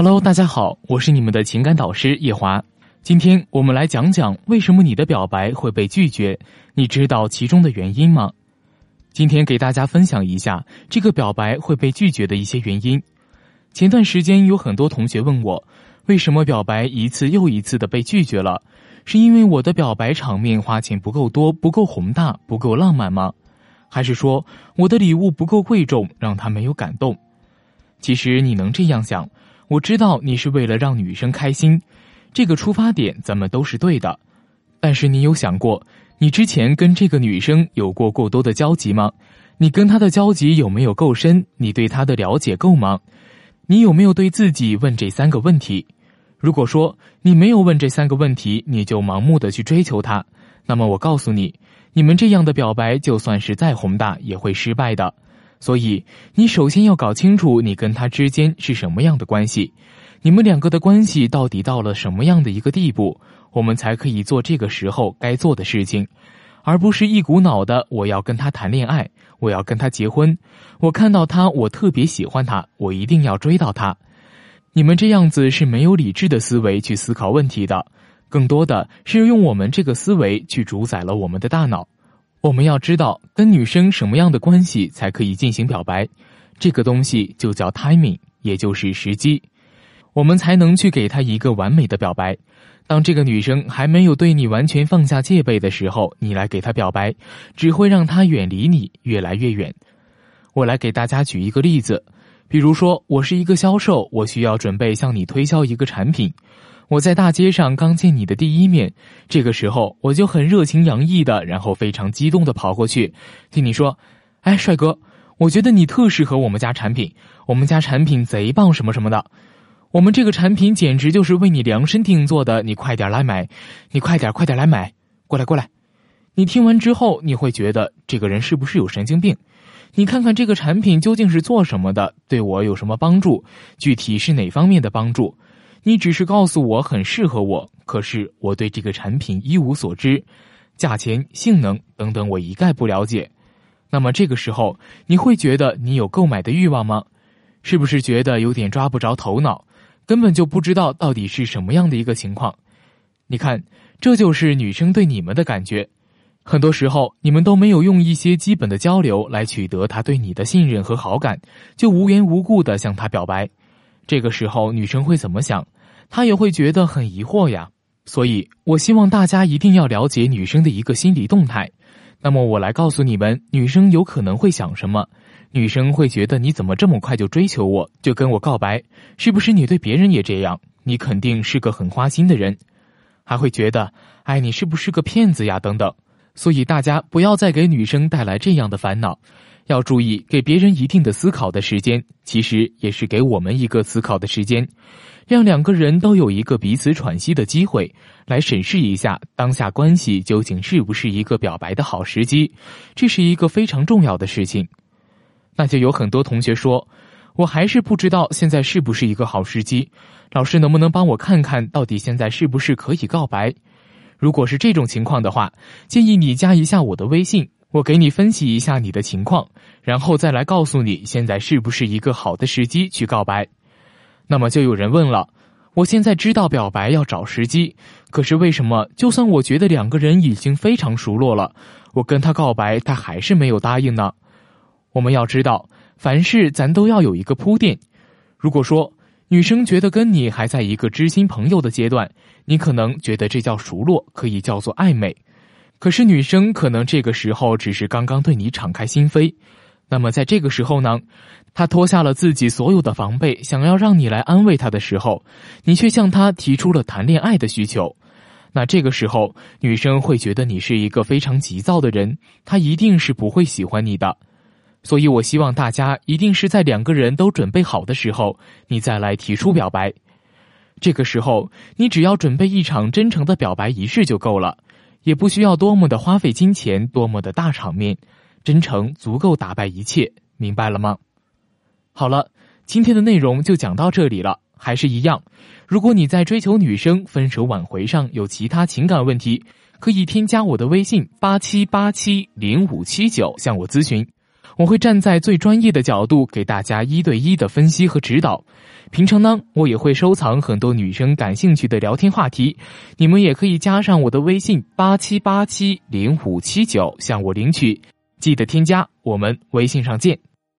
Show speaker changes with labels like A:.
A: Hello，大家好，我是你们的情感导师叶华。今天我们来讲讲为什么你的表白会被拒绝，你知道其中的原因吗？今天给大家分享一下这个表白会被拒绝的一些原因。前段时间有很多同学问我，为什么表白一次又一次的被拒绝了？是因为我的表白场面花钱不够多，不够宏大，不够浪漫吗？还是说我的礼物不够贵重，让他没有感动？其实你能这样想。我知道你是为了让女生开心，这个出发点咱们都是对的。但是你有想过，你之前跟这个女生有过过多的交集吗？你跟她的交集有没有够深？你对她的了解够吗？你有没有对自己问这三个问题？如果说你没有问这三个问题，你就盲目的去追求她，那么我告诉你，你们这样的表白就算是再宏大，也会失败的。所以，你首先要搞清楚你跟他之间是什么样的关系，你们两个的关系到底到了什么样的一个地步，我们才可以做这个时候该做的事情，而不是一股脑的我要跟他谈恋爱，我要跟他结婚，我看到他我特别喜欢他，我一定要追到他。你们这样子是没有理智的思维去思考问题的，更多的是用我们这个思维去主宰了我们的大脑。我们要知道跟女生什么样的关系才可以进行表白，这个东西就叫 timing，也就是时机，我们才能去给她一个完美的表白。当这个女生还没有对你完全放下戒备的时候，你来给她表白，只会让她远离你越来越远。我来给大家举一个例子，比如说我是一个销售，我需要准备向你推销一个产品。我在大街上刚见你的第一面，这个时候我就很热情洋溢的，然后非常激动的跑过去，听你说：“哎，帅哥，我觉得你特适合我们家产品，我们家产品贼棒，什么什么的，我们这个产品简直就是为你量身定做的，你快点来买，你快点快点来买，过来过来。”你听完之后，你会觉得这个人是不是有神经病？你看看这个产品究竟是做什么的，对我有什么帮助？具体是哪方面的帮助？你只是告诉我很适合我，可是我对这个产品一无所知，价钱、性能等等我一概不了解。那么这个时候，你会觉得你有购买的欲望吗？是不是觉得有点抓不着头脑，根本就不知道到底是什么样的一个情况？你看，这就是女生对你们的感觉。很多时候，你们都没有用一些基本的交流来取得她对你的信任和好感，就无缘无故的向她表白。这个时候，女生会怎么想？他也会觉得很疑惑呀。所以，我希望大家一定要了解女生的一个心理动态。那么，我来告诉你们，女生有可能会想什么？女生会觉得你怎么这么快就追求我，就跟我告白？是不是你对别人也这样？你肯定是个很花心的人。还会觉得，哎，你是不是个骗子呀？等等。所以，大家不要再给女生带来这样的烦恼。要注意，给别人一定的思考的时间，其实也是给我们一个思考的时间，让两个人都有一个彼此喘息的机会，来审视一下当下关系究竟是不是一个表白的好时机，这是一个非常重要的事情。那就有很多同学说，我还是不知道现在是不是一个好时机，老师能不能帮我看看到底现在是不是可以告白？如果是这种情况的话，建议你加一下我的微信。我给你分析一下你的情况，然后再来告诉你现在是不是一个好的时机去告白。那么就有人问了，我现在知道表白要找时机，可是为什么就算我觉得两个人已经非常熟络了，我跟他告白他还是没有答应呢？我们要知道，凡事咱都要有一个铺垫。如果说女生觉得跟你还在一个知心朋友的阶段，你可能觉得这叫熟络，可以叫做暧昧。可是女生可能这个时候只是刚刚对你敞开心扉，那么在这个时候呢，她脱下了自己所有的防备，想要让你来安慰她的时候，你却向她提出了谈恋爱的需求，那这个时候女生会觉得你是一个非常急躁的人，她一定是不会喜欢你的，所以我希望大家一定是在两个人都准备好的时候，你再来提出表白，这个时候你只要准备一场真诚的表白仪式就够了。也不需要多么的花费金钱，多么的大场面，真诚足够打败一切，明白了吗？好了，今天的内容就讲到这里了。还是一样，如果你在追求女生、分手挽回上有其他情感问题，可以添加我的微信八七八七零五七九向我咨询。我会站在最专业的角度给大家一对一的分析和指导。平常呢，我也会收藏很多女生感兴趣的聊天话题，你们也可以加上我的微信八七八七零五七九向我领取，记得添加，我们微信上见。